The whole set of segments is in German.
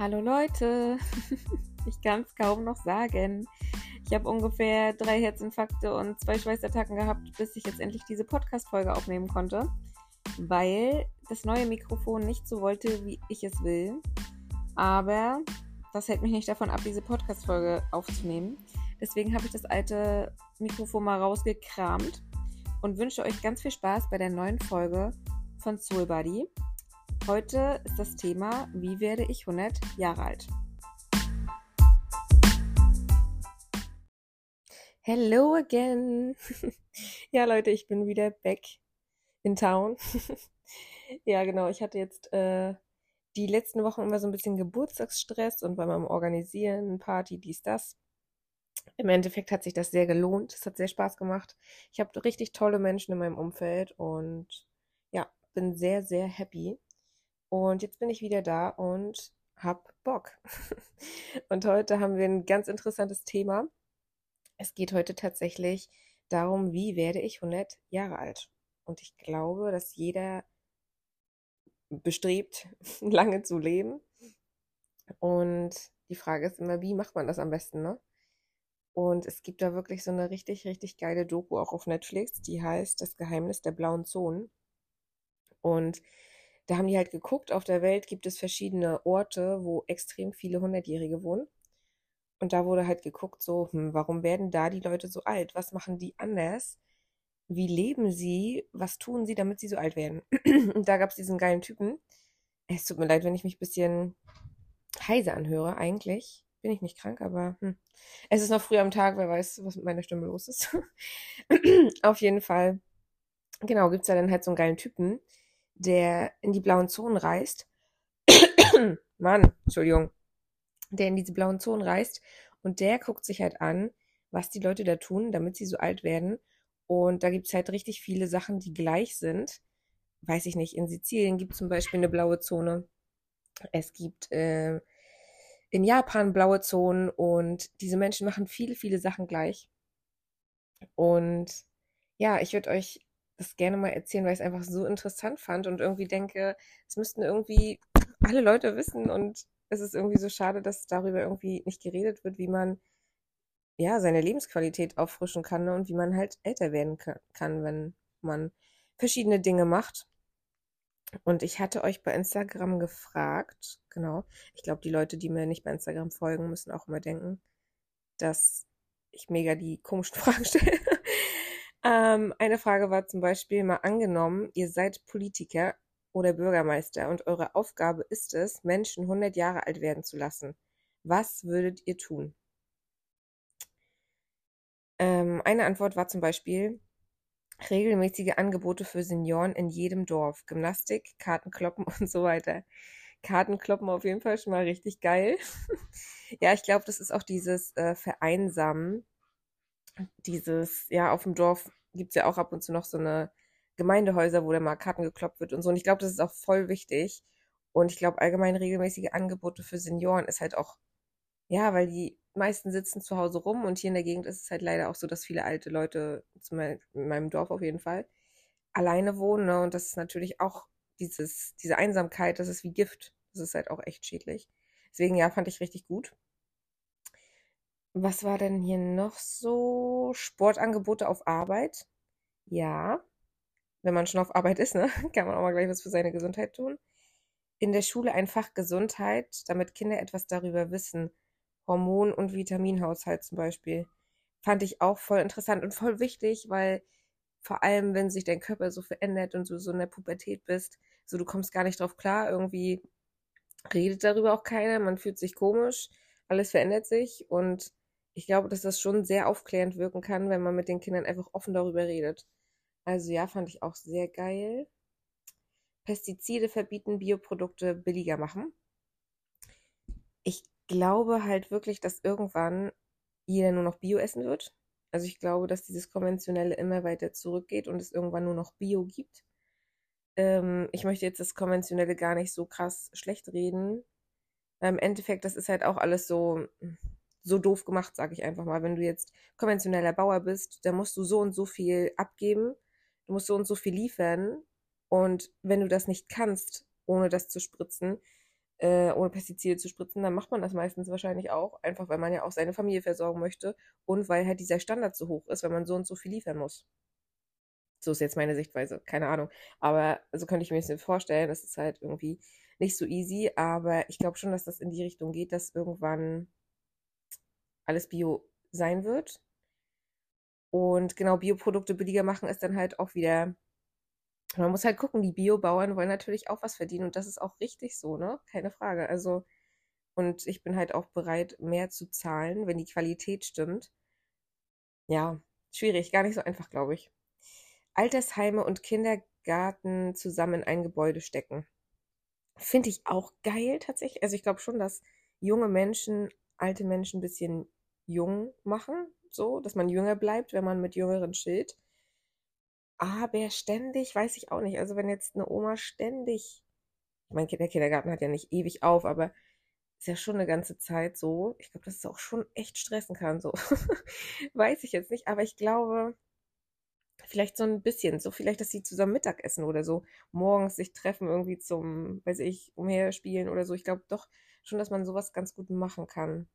Hallo Leute, ich kann es kaum noch sagen. Ich habe ungefähr drei Herzinfarkte und zwei Schweißattacken gehabt, bis ich jetzt endlich diese Podcast-Folge aufnehmen konnte, weil das neue Mikrofon nicht so wollte, wie ich es will. Aber das hält mich nicht davon ab, diese Podcast-Folge aufzunehmen. Deswegen habe ich das alte Mikrofon mal rausgekramt und wünsche euch ganz viel Spaß bei der neuen Folge von Soul Buddy. Heute ist das Thema, wie werde ich 100 Jahre alt? Hello again. ja, Leute, ich bin wieder back in town. ja, genau, ich hatte jetzt äh, die letzten Wochen immer so ein bisschen Geburtstagsstress und war mal Organisieren, Party, dies, das. Im Endeffekt hat sich das sehr gelohnt. Es hat sehr Spaß gemacht. Ich habe richtig tolle Menschen in meinem Umfeld und ja, bin sehr, sehr happy. Und jetzt bin ich wieder da und hab Bock. und heute haben wir ein ganz interessantes Thema. Es geht heute tatsächlich darum, wie werde ich 100 Jahre alt. Und ich glaube, dass jeder bestrebt, lange zu leben. Und die Frage ist immer, wie macht man das am besten, ne? Und es gibt da wirklich so eine richtig, richtig geile Doku auch auf Netflix, die heißt Das Geheimnis der blauen Zonen. Und da haben die halt geguckt, auf der Welt gibt es verschiedene Orte, wo extrem viele Hundertjährige wohnen. Und da wurde halt geguckt, so, hm, warum werden da die Leute so alt? Was machen die anders? Wie leben sie? Was tun sie, damit sie so alt werden? Und da gab es diesen geilen Typen. Es tut mir leid, wenn ich mich ein bisschen heise anhöre, eigentlich. Bin ich nicht krank, aber hm. es ist noch früh am Tag, wer weiß, was mit meiner Stimme los ist. Auf jeden Fall, genau, gibt es da dann halt so einen geilen Typen, der in die blauen Zonen reist. Mann, Entschuldigung. Der in diese blauen Zonen reist und der guckt sich halt an, was die Leute da tun, damit sie so alt werden. Und da gibt es halt richtig viele Sachen, die gleich sind. Weiß ich nicht, in Sizilien gibt es zum Beispiel eine blaue Zone. Es gibt äh, in Japan blaue Zonen und diese Menschen machen viele, viele Sachen gleich. Und ja, ich würde euch das gerne mal erzählen, weil ich es einfach so interessant fand und irgendwie denke, es müssten irgendwie alle Leute wissen und es ist irgendwie so schade, dass darüber irgendwie nicht geredet wird, wie man ja seine Lebensqualität auffrischen kann ne, und wie man halt älter werden kann, wenn man verschiedene Dinge macht. Und ich hatte euch bei Instagram gefragt, genau, ich glaube, die Leute, die mir nicht bei Instagram folgen, müssen auch immer denken, dass ich mega die komischen Fragen stelle. Ähm, eine Frage war zum Beispiel mal angenommen, ihr seid Politiker oder Bürgermeister und eure Aufgabe ist es, Menschen 100 Jahre alt werden zu lassen. Was würdet ihr tun? Ähm, eine Antwort war zum Beispiel regelmäßige Angebote für Senioren in jedem Dorf. Gymnastik, Kartenkloppen und so weiter. Kartenkloppen auf jeden Fall schon mal richtig geil. ja, ich glaube, das ist auch dieses äh, Vereinsamen dieses, ja, auf dem Dorf gibt es ja auch ab und zu noch so eine Gemeindehäuser, wo der mal Karten gekloppt wird und so. Und ich glaube, das ist auch voll wichtig. Und ich glaube, allgemein regelmäßige Angebote für Senioren ist halt auch, ja, weil die meisten sitzen zu Hause rum und hier in der Gegend ist es halt leider auch so, dass viele alte Leute, in meinem Dorf auf jeden Fall, alleine wohnen. Ne? Und das ist natürlich auch dieses, diese Einsamkeit, das ist wie Gift. Das ist halt auch echt schädlich. Deswegen, ja, fand ich richtig gut. Was war denn hier noch so? Sportangebote auf Arbeit. Ja, wenn man schon auf Arbeit ist, ne, kann man auch mal gleich was für seine Gesundheit tun. In der Schule ein Fach Gesundheit, damit Kinder etwas darüber wissen. Hormon- und Vitaminhaushalt zum Beispiel. Fand ich auch voll interessant und voll wichtig, weil vor allem, wenn sich dein Körper so verändert und du so in der Pubertät bist, so du kommst gar nicht drauf klar, irgendwie redet darüber auch keiner, man fühlt sich komisch, alles verändert sich und ich glaube, dass das schon sehr aufklärend wirken kann, wenn man mit den Kindern einfach offen darüber redet. Also ja, fand ich auch sehr geil. Pestizide verbieten, Bioprodukte billiger machen. Ich glaube halt wirklich, dass irgendwann jeder nur noch Bio essen wird. Also ich glaube, dass dieses Konventionelle immer weiter zurückgeht und es irgendwann nur noch Bio gibt. Ähm, ich möchte jetzt das Konventionelle gar nicht so krass schlecht reden. Im Endeffekt, das ist halt auch alles so, so doof gemacht, sage ich einfach mal. Wenn du jetzt konventioneller Bauer bist, dann musst du so und so viel abgeben, du musst so und so viel liefern. Und wenn du das nicht kannst, ohne das zu spritzen, äh, ohne Pestizide zu spritzen, dann macht man das meistens wahrscheinlich auch, einfach weil man ja auch seine Familie versorgen möchte und weil halt dieser Standard so hoch ist, wenn man so und so viel liefern muss. So ist jetzt meine Sichtweise, keine Ahnung. Aber so könnte ich mir das vorstellen, das ist halt irgendwie nicht so easy, aber ich glaube schon, dass das in die Richtung geht, dass irgendwann alles Bio sein wird. Und genau, Bioprodukte billiger machen ist dann halt auch wieder. Man muss halt gucken, die Biobauern wollen natürlich auch was verdienen und das ist auch richtig so, ne? Keine Frage. Also, und ich bin halt auch bereit, mehr zu zahlen, wenn die Qualität stimmt. Ja, schwierig, gar nicht so einfach, glaube ich. Altersheime und Kindergarten zusammen in ein Gebäude stecken. Finde ich auch geil tatsächlich. Also ich glaube schon, dass junge Menschen alte Menschen ein bisschen jung machen, so, dass man jünger bleibt, wenn man mit Jüngeren chillt. Aber ständig, weiß ich auch nicht. Also wenn jetzt eine Oma ständig, ich meine, der Kindergarten hat ja nicht ewig auf, aber ist ja schon eine ganze Zeit so. Ich glaube, dass es auch schon echt stressen kann, so. weiß ich jetzt nicht, aber ich glaube, vielleicht so ein bisschen, so vielleicht, dass sie zusammen Mittag essen oder so, morgens sich treffen irgendwie zum, weiß ich, umherspielen oder so. Ich glaube doch schon, dass man sowas ganz gut machen kann.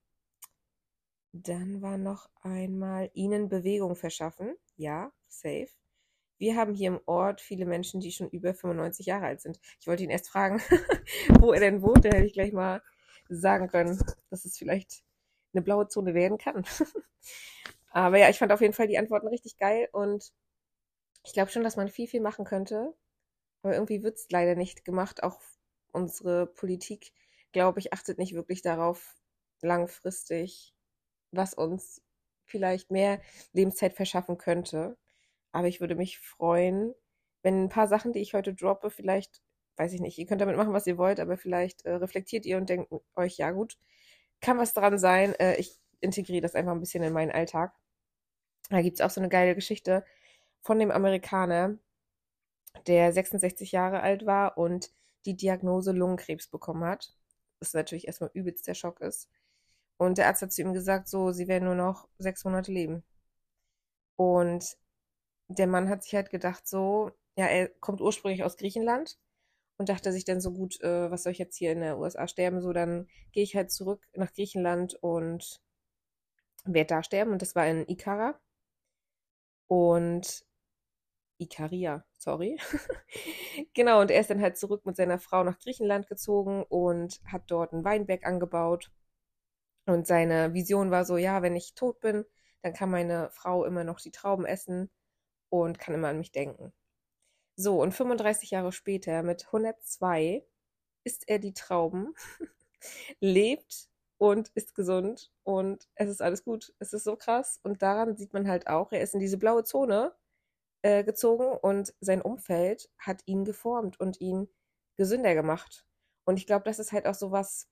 Dann war noch einmal ihnen Bewegung verschaffen. Ja, safe. Wir haben hier im Ort viele Menschen, die schon über 95 Jahre alt sind. Ich wollte ihn erst fragen, wo er denn wohnt. Da hätte ich gleich mal sagen können, dass es vielleicht eine blaue Zone werden kann. Aber ja, ich fand auf jeden Fall die Antworten richtig geil und ich glaube schon, dass man viel, viel machen könnte. Aber irgendwie wird es leider nicht gemacht. Auch unsere Politik, glaube ich, achtet nicht wirklich darauf, langfristig was uns vielleicht mehr Lebenszeit verschaffen könnte. Aber ich würde mich freuen, wenn ein paar Sachen, die ich heute droppe, vielleicht, weiß ich nicht, ihr könnt damit machen, was ihr wollt, aber vielleicht äh, reflektiert ihr und denkt euch, ja gut, kann was dran sein. Äh, ich integriere das einfach ein bisschen in meinen Alltag. Da gibt es auch so eine geile Geschichte von dem Amerikaner, der 66 Jahre alt war und die Diagnose Lungenkrebs bekommen hat. Das natürlich erstmal übelst der Schock ist. Und der Arzt hat zu ihm gesagt, so, sie werden nur noch sechs Monate leben. Und der Mann hat sich halt gedacht, so, ja, er kommt ursprünglich aus Griechenland und dachte sich dann so gut, äh, was soll ich jetzt hier in der USA sterben? So, dann gehe ich halt zurück nach Griechenland und werde da sterben. Und das war in Ikara. Und Ikaria, sorry. genau, und er ist dann halt zurück mit seiner Frau nach Griechenland gezogen und hat dort einen Weinberg angebaut und seine Vision war so, ja, wenn ich tot bin, dann kann meine Frau immer noch die Trauben essen und kann immer an mich denken. So, und 35 Jahre später, mit 102, isst er die Trauben, lebt und ist gesund und es ist alles gut. Es ist so krass. Und daran sieht man halt auch, er ist in diese blaue Zone äh, gezogen und sein Umfeld hat ihn geformt und ihn gesünder gemacht. Und ich glaube, das ist halt auch so was,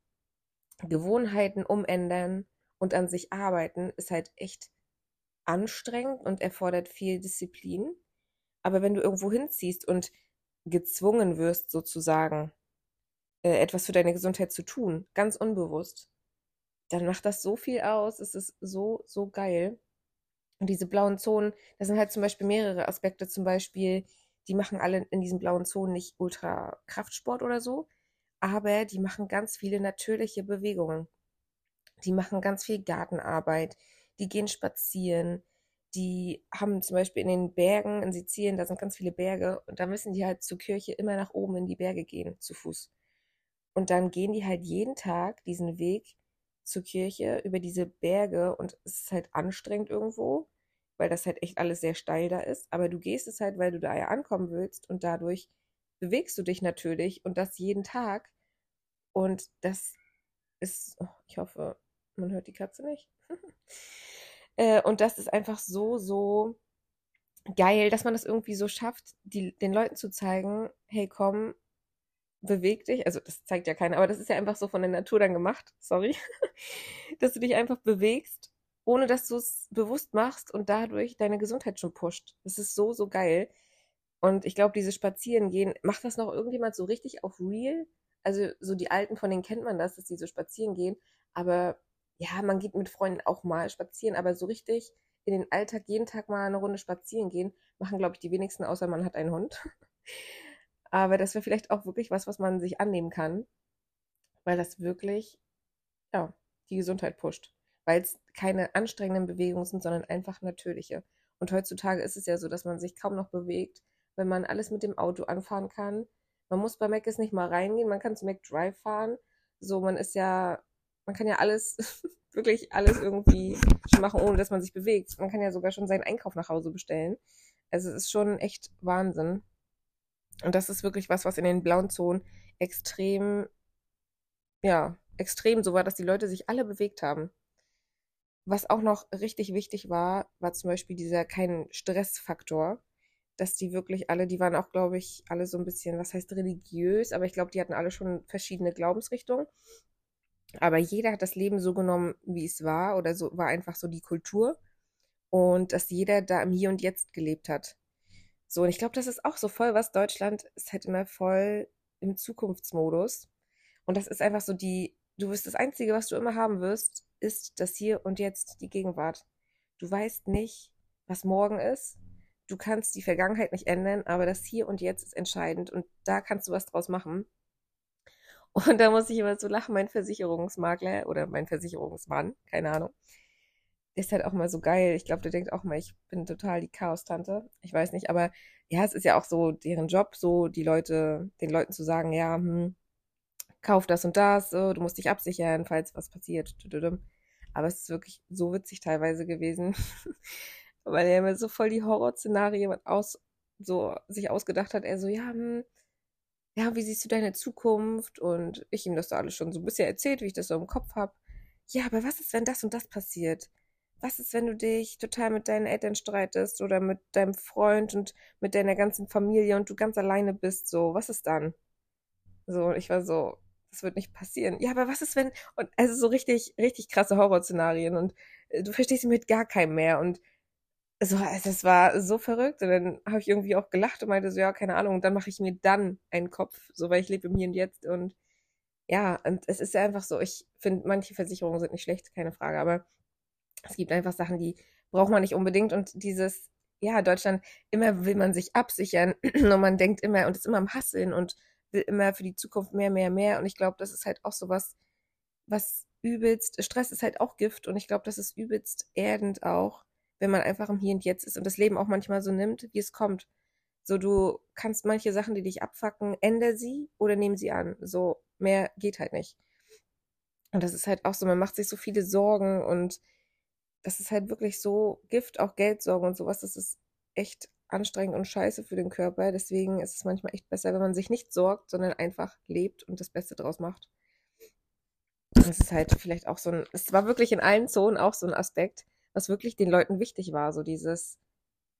Gewohnheiten umändern und an sich arbeiten ist halt echt anstrengend und erfordert viel Disziplin. Aber wenn du irgendwo hinziehst und gezwungen wirst, sozusagen, äh, etwas für deine Gesundheit zu tun, ganz unbewusst, dann macht das so viel aus. Es ist so, so geil. Und diese blauen Zonen, das sind halt zum Beispiel mehrere Aspekte. Zum Beispiel, die machen alle in diesen blauen Zonen nicht Ultra Kraftsport oder so, aber die machen ganz viele natürliche Bewegungen. Die machen ganz viel Gartenarbeit, die gehen spazieren, die haben zum Beispiel in den Bergen in Sizilien, da sind ganz viele Berge und da müssen die halt zur Kirche immer nach oben in die Berge gehen, zu Fuß. Und dann gehen die halt jeden Tag diesen Weg zur Kirche über diese Berge und es ist halt anstrengend irgendwo, weil das halt echt alles sehr steil da ist. Aber du gehst es halt, weil du da ja ankommen willst und dadurch bewegst du dich natürlich und das jeden Tag. Und das ist, oh, ich hoffe, man hört die Katze nicht. äh, und das ist einfach so, so geil, dass man das irgendwie so schafft, die, den Leuten zu zeigen, hey, komm, beweg dich. Also das zeigt ja keiner, aber das ist ja einfach so von der Natur dann gemacht, sorry, dass du dich einfach bewegst, ohne dass du es bewusst machst und dadurch deine Gesundheit schon pusht. Das ist so, so geil. Und ich glaube, dieses Spazierengehen, macht das noch irgendjemand so richtig auf real? Also so die Alten, von denen kennt man das, dass die so spazieren gehen. Aber ja, man geht mit Freunden auch mal spazieren, aber so richtig in den Alltag jeden Tag mal eine Runde spazieren gehen, machen, glaube ich, die wenigsten, außer man hat einen Hund. aber das wäre vielleicht auch wirklich was, was man sich annehmen kann. weil das wirklich, ja, die Gesundheit pusht. Weil es keine anstrengenden Bewegungen sind, sondern einfach natürliche. Und heutzutage ist es ja so, dass man sich kaum noch bewegt, wenn man alles mit dem Auto anfahren kann. Man muss bei Mac nicht mal reingehen, man kann zu Mac Drive fahren. So, man ist ja, man kann ja alles, wirklich alles irgendwie schon machen, ohne dass man sich bewegt. Man kann ja sogar schon seinen Einkauf nach Hause bestellen. Also es ist schon echt Wahnsinn. Und das ist wirklich was, was in den blauen Zonen extrem, ja, extrem so war, dass die Leute sich alle bewegt haben. Was auch noch richtig wichtig war, war zum Beispiel dieser kein Stressfaktor, dass die wirklich alle, die waren auch, glaube ich, alle so ein bisschen, was heißt religiös, aber ich glaube, die hatten alle schon verschiedene Glaubensrichtungen. Aber jeder hat das Leben so genommen, wie es war, oder so war einfach so die Kultur. Und dass jeder da im Hier und Jetzt gelebt hat. So, und ich glaube, das ist auch so voll was. Deutschland ist halt immer voll im Zukunftsmodus. Und das ist einfach so die, du wirst das Einzige, was du immer haben wirst, ist das Hier und Jetzt, die Gegenwart. Du weißt nicht, was morgen ist. Du kannst die Vergangenheit nicht ändern, aber das Hier und Jetzt ist entscheidend und da kannst du was draus machen. Und da muss ich immer so lachen, mein Versicherungsmakler oder mein Versicherungsmann, keine Ahnung, ist halt auch mal so geil. Ich glaube, der denkt auch mal, ich bin total die Chaos-Tante. Ich weiß nicht, aber ja, es ist ja auch so deren Job, so die Leute, den Leuten zu sagen, ja, hm, kauf das und das, du musst dich absichern, falls was passiert. Aber es ist wirklich so witzig teilweise gewesen, weil er mir so voll die Horrorszenarien aus, so sich ausgedacht hat. Er so, ja, hm, ja, wie siehst du deine Zukunft? Und ich ihm das so alles schon so ein bisschen erzählt, wie ich das so im Kopf habe. Ja, aber was ist, wenn das und das passiert? Was ist, wenn du dich total mit deinen Eltern streitest oder mit deinem Freund und mit deiner ganzen Familie und du ganz alleine bist? So, was ist dann? So, ich war so, das wird nicht passieren. Ja, aber was ist, wenn, und also so richtig, richtig krasse Horrorszenarien und äh, du verstehst ihn mit gar keinem mehr und so, also es war so verrückt. Und dann habe ich irgendwie auch gelacht und meinte so, ja, keine Ahnung, und dann mache ich mir dann einen Kopf, so, weil ich lebe im Hier und Jetzt. Und ja, und es ist ja einfach so, ich finde, manche Versicherungen sind nicht schlecht, keine Frage, aber es gibt einfach Sachen, die braucht man nicht unbedingt. Und dieses, ja, Deutschland, immer will man sich absichern. Und man denkt immer und ist immer am Hasseln und will immer für die Zukunft mehr, mehr, mehr. Und ich glaube, das ist halt auch so was, was übelst, Stress ist halt auch Gift. Und ich glaube, das ist übelst erdend auch, wenn man einfach im Hier und Jetzt ist und das Leben auch manchmal so nimmt, wie es kommt. So, du kannst manche Sachen, die dich abfacken, ändere sie oder nehmen sie an. So, mehr geht halt nicht. Und das ist halt auch so, man macht sich so viele Sorgen und das ist halt wirklich so Gift, auch Geldsorgen und sowas, das ist echt anstrengend und scheiße für den Körper. Deswegen ist es manchmal echt besser, wenn man sich nicht sorgt, sondern einfach lebt und das Beste draus macht. Und es ist halt vielleicht auch so ein, es war wirklich in allen Zonen auch so ein Aspekt, was wirklich den Leuten wichtig war. So dieses,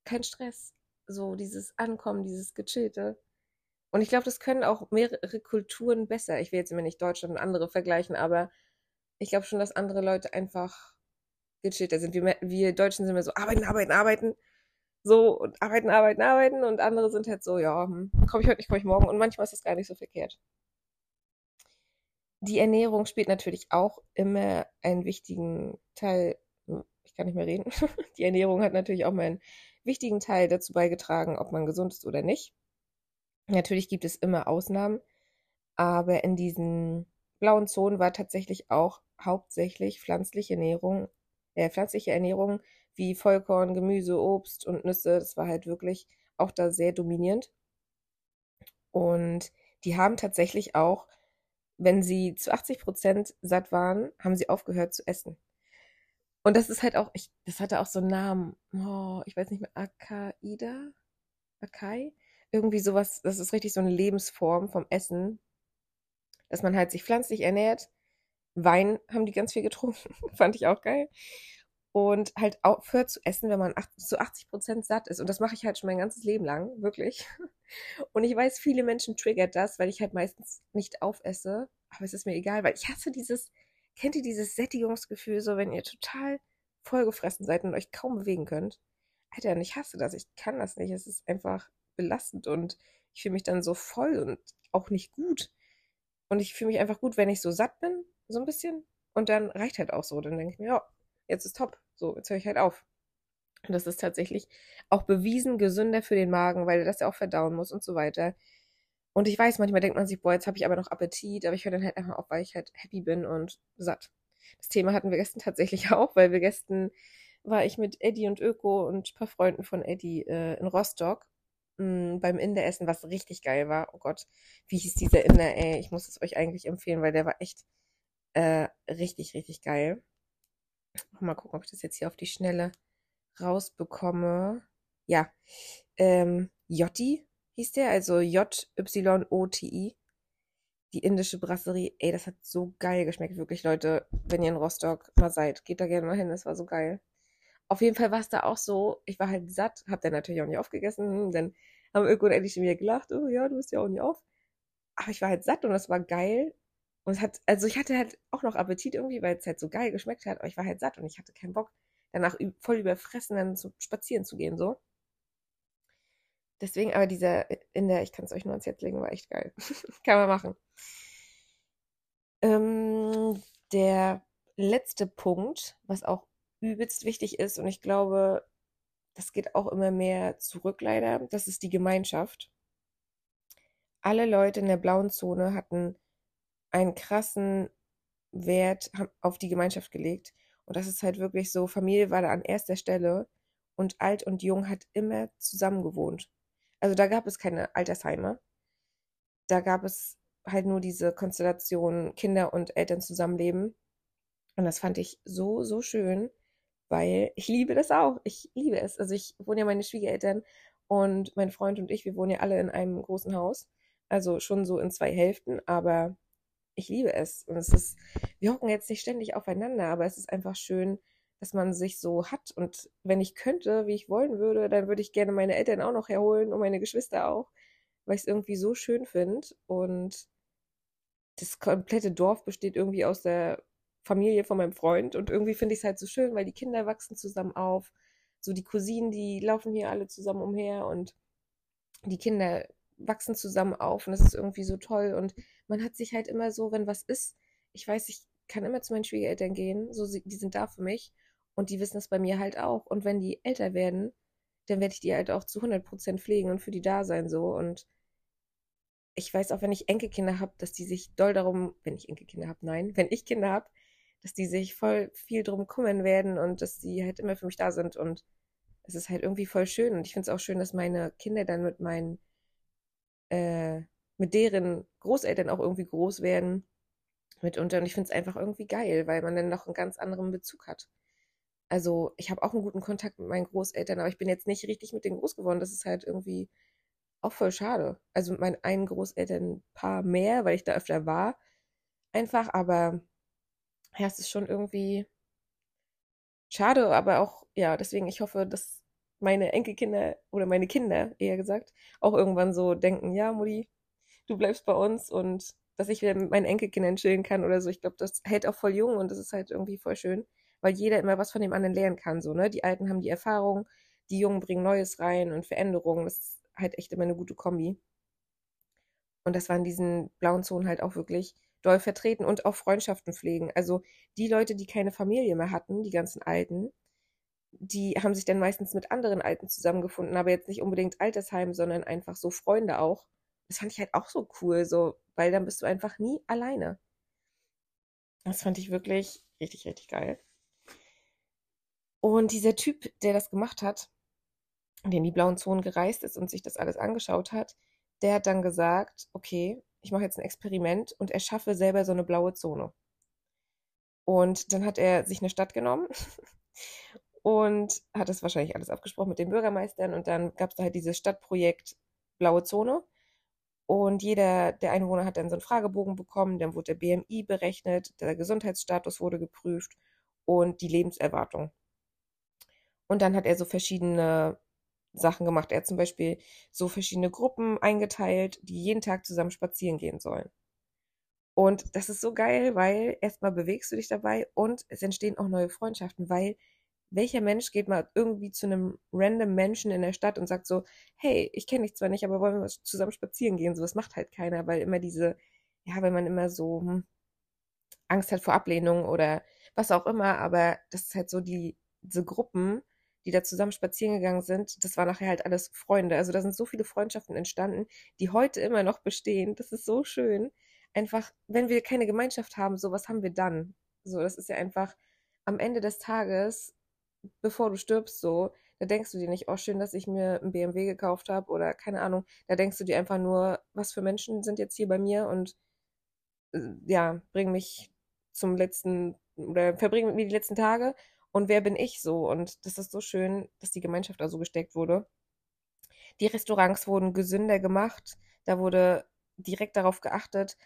kein Stress, so dieses Ankommen, dieses Gechillte. Und ich glaube, das können auch mehrere Kulturen besser. Ich will jetzt immer nicht Deutschland und andere vergleichen, aber ich glaube schon, dass andere Leute einfach gechillter sind. Wir, wir Deutschen sind immer so, arbeiten, arbeiten, arbeiten. So, und arbeiten, arbeiten, arbeiten. Und andere sind halt so, ja, hm, komme ich heute nicht, komme ich morgen. Und manchmal ist das gar nicht so verkehrt. Die Ernährung spielt natürlich auch immer einen wichtigen Teil. Ich kann nicht mehr reden. Die Ernährung hat natürlich auch mal einen wichtigen Teil dazu beigetragen, ob man gesund ist oder nicht. Natürlich gibt es immer Ausnahmen, aber in diesen blauen Zonen war tatsächlich auch hauptsächlich pflanzliche Ernährung äh, pflanzliche Ernährung wie Vollkorn, Gemüse, Obst und Nüsse, das war halt wirklich auch da sehr dominierend. Und die haben tatsächlich auch, wenn sie zu 80 Prozent satt waren, haben sie aufgehört zu essen. Und das ist halt auch, ich, das hatte auch so einen Namen, oh, ich weiß nicht mehr, Akaida? Akai? Irgendwie sowas, das ist richtig so eine Lebensform vom Essen, dass man halt sich pflanzlich ernährt, Wein haben die ganz viel getrunken, fand ich auch geil. Und halt aufhört zu essen, wenn man zu 80 Prozent satt ist. Und das mache ich halt schon mein ganzes Leben lang, wirklich. Und ich weiß, viele Menschen triggert das, weil ich halt meistens nicht aufesse. Aber es ist mir egal, weil ich hasse dieses, kennt ihr dieses Sättigungsgefühl, so wenn ihr total vollgefressen seid und euch kaum bewegen könnt? Alter, ich hasse das. Ich kann das nicht. Es ist einfach belastend und ich fühle mich dann so voll und auch nicht gut. Und ich fühle mich einfach gut, wenn ich so satt bin so ein bisschen. Und dann reicht halt auch so. Dann denke ich mir, ja, jetzt ist top. So, jetzt höre ich halt auf. Und das ist tatsächlich auch bewiesen gesünder für den Magen, weil er das ja auch verdauen muss und so weiter. Und ich weiß, manchmal denkt man sich, boah, jetzt habe ich aber noch Appetit, aber ich höre dann halt einfach auf, weil ich halt happy bin und satt. Das Thema hatten wir gestern tatsächlich auch, weil wir gestern war ich mit Eddie und Öko und ein paar Freunden von Eddie äh, in Rostock mh, mm, beim Inderessen, was richtig geil war. Oh Gott, wie hieß dieser Inder, ey? Ich muss es euch eigentlich empfehlen, weil der war echt äh, richtig, richtig geil. Mal gucken, ob ich das jetzt hier auf die Schnelle rausbekomme. Ja, ähm, Jotti hieß der, also J-Y-O-T-I. Die indische Brasserie, ey, das hat so geil geschmeckt, wirklich, Leute. Wenn ihr in Rostock mal seid, geht da gerne mal hin, das war so geil. Auf jeden Fall war es da auch so, ich war halt satt, hab dann natürlich auch nicht aufgegessen, dann haben Öko und endlich schon wieder gelacht, oh ja, du bist ja auch nicht auf. Aber ich war halt satt und das war geil. Und es hat, also ich hatte halt auch noch Appetit irgendwie, weil es halt so geil geschmeckt hat, aber ich war halt satt und ich hatte keinen Bock, danach voll überfressen dann zu spazieren zu gehen, so. Deswegen, aber dieser in der, ich kann es euch nur ans Herz legen, war echt geil. kann man machen. Ähm, der letzte Punkt, was auch übelst wichtig ist, und ich glaube, das geht auch immer mehr zurück leider, das ist die Gemeinschaft. Alle Leute in der blauen Zone hatten einen krassen Wert auf die Gemeinschaft gelegt. Und das ist halt wirklich so, Familie war da an erster Stelle und alt und jung hat immer zusammen gewohnt. Also da gab es keine Altersheime. Da gab es halt nur diese Konstellation Kinder und Eltern zusammenleben. Und das fand ich so, so schön, weil ich liebe das auch. Ich liebe es. Also ich wohne ja meine Schwiegereltern und mein Freund und ich, wir wohnen ja alle in einem großen Haus. Also schon so in zwei Hälften, aber ich liebe es. Und es ist, wir hocken jetzt nicht ständig aufeinander, aber es ist einfach schön, dass man sich so hat. Und wenn ich könnte, wie ich wollen würde, dann würde ich gerne meine Eltern auch noch herholen und meine Geschwister auch, weil ich es irgendwie so schön finde. Und das komplette Dorf besteht irgendwie aus der Familie von meinem Freund. Und irgendwie finde ich es halt so schön, weil die Kinder wachsen zusammen auf. So die Cousinen, die laufen hier alle zusammen umher und die Kinder wachsen zusammen auf und das ist irgendwie so toll. Und man hat sich halt immer so, wenn was ist, ich weiß, ich kann immer zu meinen Schwiegereltern gehen, so die sind da für mich und die wissen es bei mir halt auch. Und wenn die älter werden, dann werde ich die halt auch zu 100% pflegen und für die da sein so. Und ich weiß auch, wenn ich Enkelkinder habe, dass die sich doll darum, wenn ich Enkelkinder habe, nein, wenn ich Kinder habe, dass die sich voll viel drum kümmern werden und dass die halt immer für mich da sind und es ist halt irgendwie voll schön und ich finde es auch schön, dass meine Kinder dann mit meinen äh, mit deren Großeltern auch irgendwie groß werden mitunter. Und ich finde es einfach irgendwie geil, weil man dann noch einen ganz anderen Bezug hat. Also ich habe auch einen guten Kontakt mit meinen Großeltern, aber ich bin jetzt nicht richtig mit denen groß geworden. Das ist halt irgendwie auch voll schade. Also mit meinen einen Großelternpaar mehr, weil ich da öfter war. Einfach, aber ja, es ist schon irgendwie schade, aber auch, ja, deswegen, ich hoffe, dass meine Enkelkinder oder meine Kinder eher gesagt auch irgendwann so denken, ja, Mutti, du bleibst bei uns und dass ich wieder mit meinen Enkelkindern chillen kann oder so. Ich glaube, das hält auch voll jung und das ist halt irgendwie voll schön, weil jeder immer was von dem anderen lernen kann. So, ne? Die Alten haben die Erfahrung, die Jungen bringen Neues rein und Veränderungen. Das ist halt echt immer eine gute Kombi. Und das war in diesen blauen Zonen halt auch wirklich doll vertreten und auch Freundschaften pflegen. Also die Leute, die keine Familie mehr hatten, die ganzen Alten, die haben sich dann meistens mit anderen Alten zusammengefunden, aber jetzt nicht unbedingt Altersheim, sondern einfach so Freunde auch. Das fand ich halt auch so cool, so, weil dann bist du einfach nie alleine. Das fand ich wirklich richtig, richtig geil. Und dieser Typ, der das gemacht hat, der in die blauen Zonen gereist ist und sich das alles angeschaut hat, der hat dann gesagt, okay, ich mache jetzt ein Experiment und erschaffe selber so eine blaue Zone. Und dann hat er sich eine Stadt genommen und hat das wahrscheinlich alles abgesprochen mit den Bürgermeistern und dann gab es da halt dieses Stadtprojekt Blaue Zone und jeder der Einwohner hat dann so einen Fragebogen bekommen, dann wurde der BMI berechnet, der Gesundheitsstatus wurde geprüft und die Lebenserwartung. Und dann hat er so verschiedene Sachen gemacht. Er hat zum Beispiel so verschiedene Gruppen eingeteilt, die jeden Tag zusammen spazieren gehen sollen. Und das ist so geil, weil erstmal bewegst du dich dabei und es entstehen auch neue Freundschaften, weil welcher Mensch geht mal irgendwie zu einem random Menschen in der Stadt und sagt so, hey, ich kenne dich zwar nicht, aber wollen wir zusammen spazieren gehen? So was macht halt keiner, weil immer diese, ja, wenn man immer so hm, Angst hat vor Ablehnung oder was auch immer, aber das ist halt so die, diese Gruppen, die da zusammen spazieren gegangen sind, das war nachher halt alles Freunde. Also da sind so viele Freundschaften entstanden, die heute immer noch bestehen. Das ist so schön. Einfach, wenn wir keine Gemeinschaft haben, so was haben wir dann? So, das ist ja einfach am Ende des Tages, bevor du stirbst, so, da denkst du dir nicht, oh schön, dass ich mir ein BMW gekauft habe oder keine Ahnung. Da denkst du dir einfach nur, was für Menschen sind jetzt hier bei mir und äh, ja, bring mich zum letzten oder verbringen mit mir die letzten Tage und wer bin ich so? Und das ist so schön, dass die Gemeinschaft da so gesteckt wurde. Die Restaurants wurden gesünder gemacht. Da wurde direkt darauf geachtet,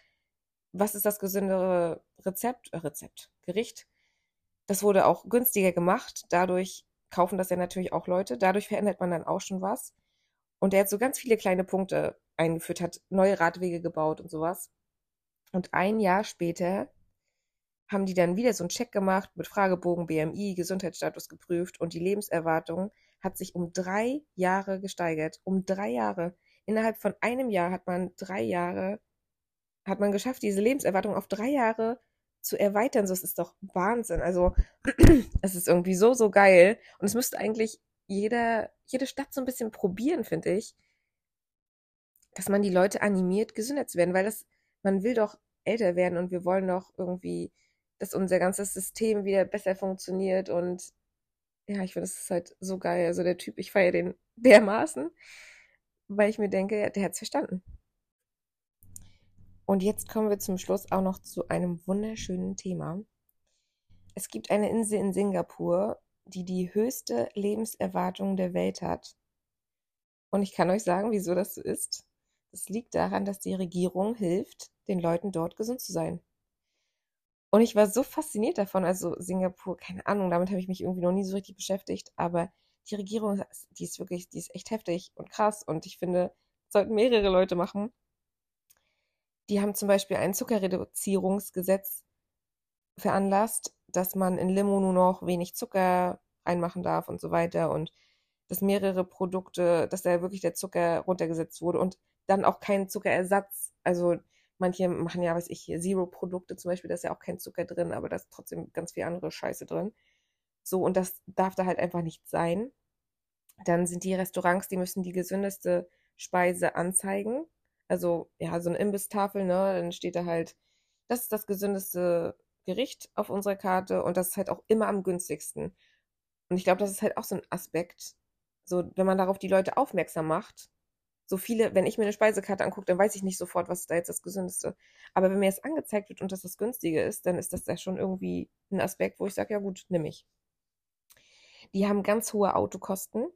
was ist das gesündere Rezept, äh, Rezept, Gericht. Das wurde auch günstiger gemacht. Dadurch kaufen das ja natürlich auch Leute. Dadurch verändert man dann auch schon was. Und der hat so ganz viele kleine Punkte eingeführt, hat neue Radwege gebaut und sowas. Und ein Jahr später haben die dann wieder so einen Check gemacht mit Fragebogen, BMI, Gesundheitsstatus geprüft und die Lebenserwartung hat sich um drei Jahre gesteigert. Um drei Jahre. Innerhalb von einem Jahr hat man drei Jahre, hat man geschafft, diese Lebenserwartung auf drei Jahre zu erweitern. So, es ist doch Wahnsinn. Also, es ist irgendwie so, so geil. Und es müsste eigentlich jeder, jede Stadt so ein bisschen probieren, finde ich, dass man die Leute animiert, gesünder zu werden, weil das, man will doch älter werden und wir wollen doch irgendwie dass unser ganzes System wieder besser funktioniert und ja, ich finde, das ist halt so geil. Also der Typ, ich feiere den dermaßen, weil ich mir denke, der hat es verstanden. Und jetzt kommen wir zum Schluss auch noch zu einem wunderschönen Thema. Es gibt eine Insel in Singapur, die die höchste Lebenserwartung der Welt hat. Und ich kann euch sagen, wieso das so ist. Das liegt daran, dass die Regierung hilft, den Leuten dort gesund zu sein. Und ich war so fasziniert davon, also Singapur, keine Ahnung, damit habe ich mich irgendwie noch nie so richtig beschäftigt, aber die Regierung, die ist wirklich, die ist echt heftig und krass und ich finde, sollten mehrere Leute machen. Die haben zum Beispiel ein Zuckerreduzierungsgesetz veranlasst, dass man in Limo nur noch wenig Zucker reinmachen darf und so weiter und dass mehrere Produkte, dass da wirklich der Zucker runtergesetzt wurde und dann auch kein Zuckerersatz. Also Manche machen ja, weiß ich, Zero-Produkte zum Beispiel, da ist ja auch kein Zucker drin, aber da ist trotzdem ganz viel andere Scheiße drin. So, und das darf da halt einfach nicht sein. Dann sind die Restaurants, die müssen die gesündeste Speise anzeigen. Also, ja, so eine Imbisstafel, ne, dann steht da halt, das ist das gesündeste Gericht auf unserer Karte und das ist halt auch immer am günstigsten. Und ich glaube, das ist halt auch so ein Aspekt. So, wenn man darauf die Leute aufmerksam macht, so viele, wenn ich mir eine Speisekarte angucke, dann weiß ich nicht sofort, was da jetzt das Gesündeste. Aber wenn mir jetzt angezeigt wird und das das Günstige ist, dann ist das ja schon irgendwie ein Aspekt, wo ich sage, ja gut, nehme ich. Die haben ganz hohe Autokosten.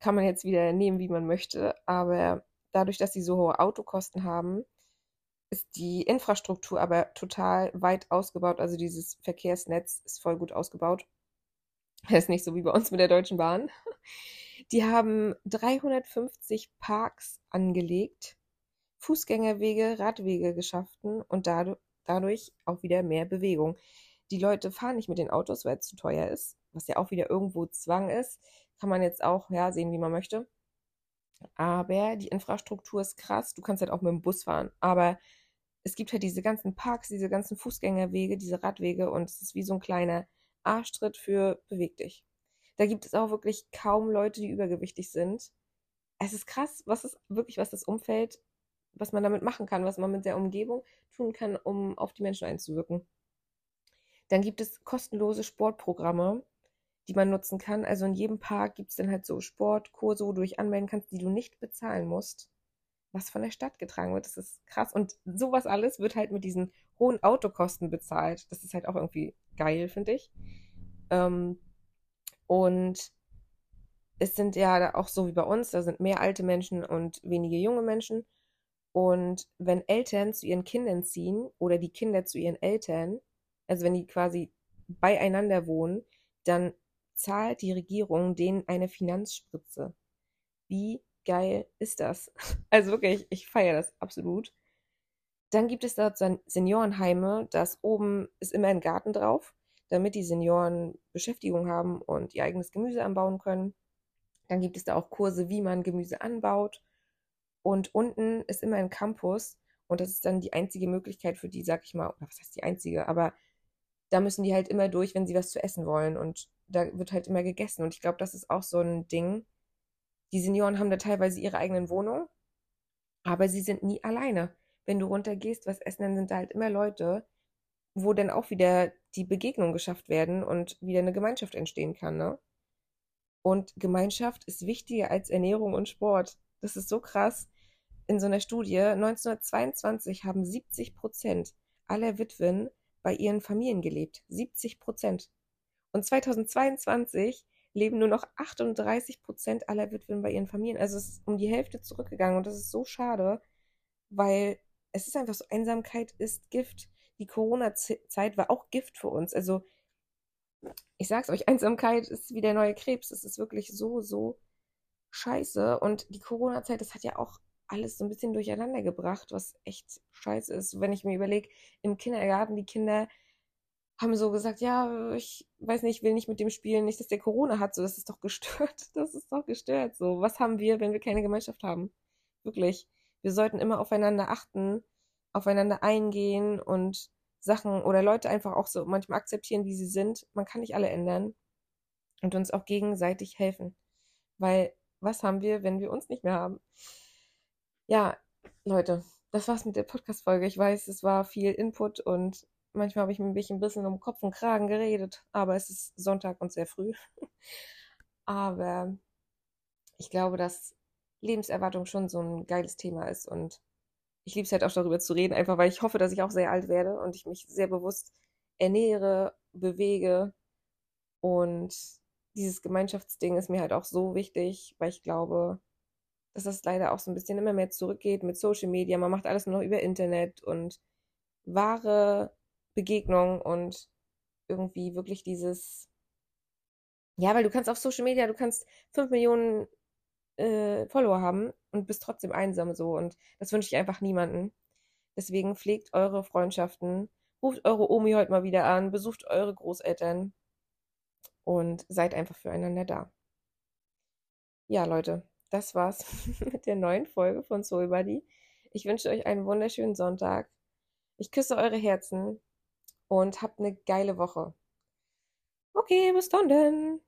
Kann man jetzt wieder nehmen, wie man möchte. Aber dadurch, dass sie so hohe Autokosten haben, ist die Infrastruktur aber total weit ausgebaut. Also dieses Verkehrsnetz ist voll gut ausgebaut. Das ist nicht so wie bei uns mit der Deutschen Bahn. Die haben 350 Parks angelegt, Fußgängerwege, Radwege geschaffen und dadurch auch wieder mehr Bewegung. Die Leute fahren nicht mit den Autos, weil es zu teuer ist, was ja auch wieder irgendwo Zwang ist. Kann man jetzt auch ja, sehen, wie man möchte. Aber die Infrastruktur ist krass. Du kannst halt auch mit dem Bus fahren. Aber es gibt halt diese ganzen Parks, diese ganzen Fußgängerwege, diese Radwege und es ist wie so ein kleiner Arschtritt für beweg dich. Da gibt es auch wirklich kaum Leute, die übergewichtig sind. Es ist krass, was ist wirklich, was das Umfeld, was man damit machen kann, was man mit der Umgebung tun kann, um auf die Menschen einzuwirken. Dann gibt es kostenlose Sportprogramme, die man nutzen kann. Also in jedem Park gibt es dann halt so Sportkurse, wo du dich anmelden kannst, die du nicht bezahlen musst, was von der Stadt getragen wird. Das ist krass. Und sowas alles wird halt mit diesen hohen Autokosten bezahlt. Das ist halt auch irgendwie geil, finde ich. Ähm, und es sind ja auch so wie bei uns, da sind mehr alte Menschen und wenige junge Menschen. Und wenn Eltern zu ihren Kindern ziehen oder die Kinder zu ihren Eltern, also wenn die quasi beieinander wohnen, dann zahlt die Regierung denen eine Finanzspritze. Wie geil ist das? Also wirklich, ich feiere das absolut. Dann gibt es dort Seniorenheime, das oben ist immer ein Garten drauf damit die Senioren Beschäftigung haben und ihr eigenes Gemüse anbauen können. Dann gibt es da auch Kurse, wie man Gemüse anbaut. Und unten ist immer ein Campus und das ist dann die einzige Möglichkeit für die, sag ich mal, oder was heißt die einzige, aber da müssen die halt immer durch, wenn sie was zu essen wollen. Und da wird halt immer gegessen. Und ich glaube, das ist auch so ein Ding. Die Senioren haben da teilweise ihre eigenen Wohnungen, aber sie sind nie alleine. Wenn du runtergehst, was essen, dann sind da halt immer Leute, wo dann auch wieder die Begegnungen geschafft werden und wieder eine Gemeinschaft entstehen kann, ne? Und Gemeinschaft ist wichtiger als Ernährung und Sport. Das ist so krass. In so einer Studie 1922 haben 70 Prozent aller Witwen bei ihren Familien gelebt. 70 Prozent. Und 2022 leben nur noch 38 Prozent aller Witwen bei ihren Familien. Also es ist um die Hälfte zurückgegangen und das ist so schade, weil es ist einfach so, Einsamkeit ist Gift. Die Corona-Zeit war auch Gift für uns. Also ich sag's euch, Einsamkeit ist wie der neue Krebs. Es ist wirklich so, so scheiße. Und die Corona-Zeit, das hat ja auch alles so ein bisschen durcheinander gebracht, was echt scheiße ist. Wenn ich mir überlege, im Kindergarten, die Kinder haben so gesagt, ja, ich weiß nicht, ich will nicht mit dem spielen, nicht, dass der Corona hat, so, das ist doch gestört, das ist doch gestört, so, was haben wir, wenn wir keine Gemeinschaft haben? Wirklich, wir sollten immer aufeinander achten, aufeinander eingehen und Sachen oder Leute einfach auch so manchmal akzeptieren, wie sie sind. Man kann nicht alle ändern und uns auch gegenseitig helfen, weil was haben wir, wenn wir uns nicht mehr haben? Ja, Leute, das war's mit der Podcast-Folge. Ich weiß, es war viel Input und manchmal habe ich mich ein bisschen um Kopf und Kragen geredet, aber es ist Sonntag und sehr früh. aber ich glaube, dass Lebenserwartung schon so ein geiles Thema ist und ich liebe es halt auch darüber zu reden, einfach weil ich hoffe, dass ich auch sehr alt werde und ich mich sehr bewusst ernähre, bewege und dieses Gemeinschaftsding ist mir halt auch so wichtig, weil ich glaube, dass das leider auch so ein bisschen immer mehr zurückgeht mit Social Media. Man macht alles nur noch über Internet und wahre Begegnung und irgendwie wirklich dieses, ja, weil du kannst auf Social Media, du kannst 5 Millionen äh, Follower haben und bist trotzdem einsam so. Und das wünsche ich einfach niemanden. Deswegen pflegt eure Freundschaften, ruft eure Omi heute mal wieder an, besucht eure Großeltern und seid einfach füreinander da. Ja, Leute, das war's mit der neuen Folge von Soul Buddy. Ich wünsche euch einen wunderschönen Sonntag. Ich küsse eure Herzen und habt eine geile Woche. Okay, bis dann denn.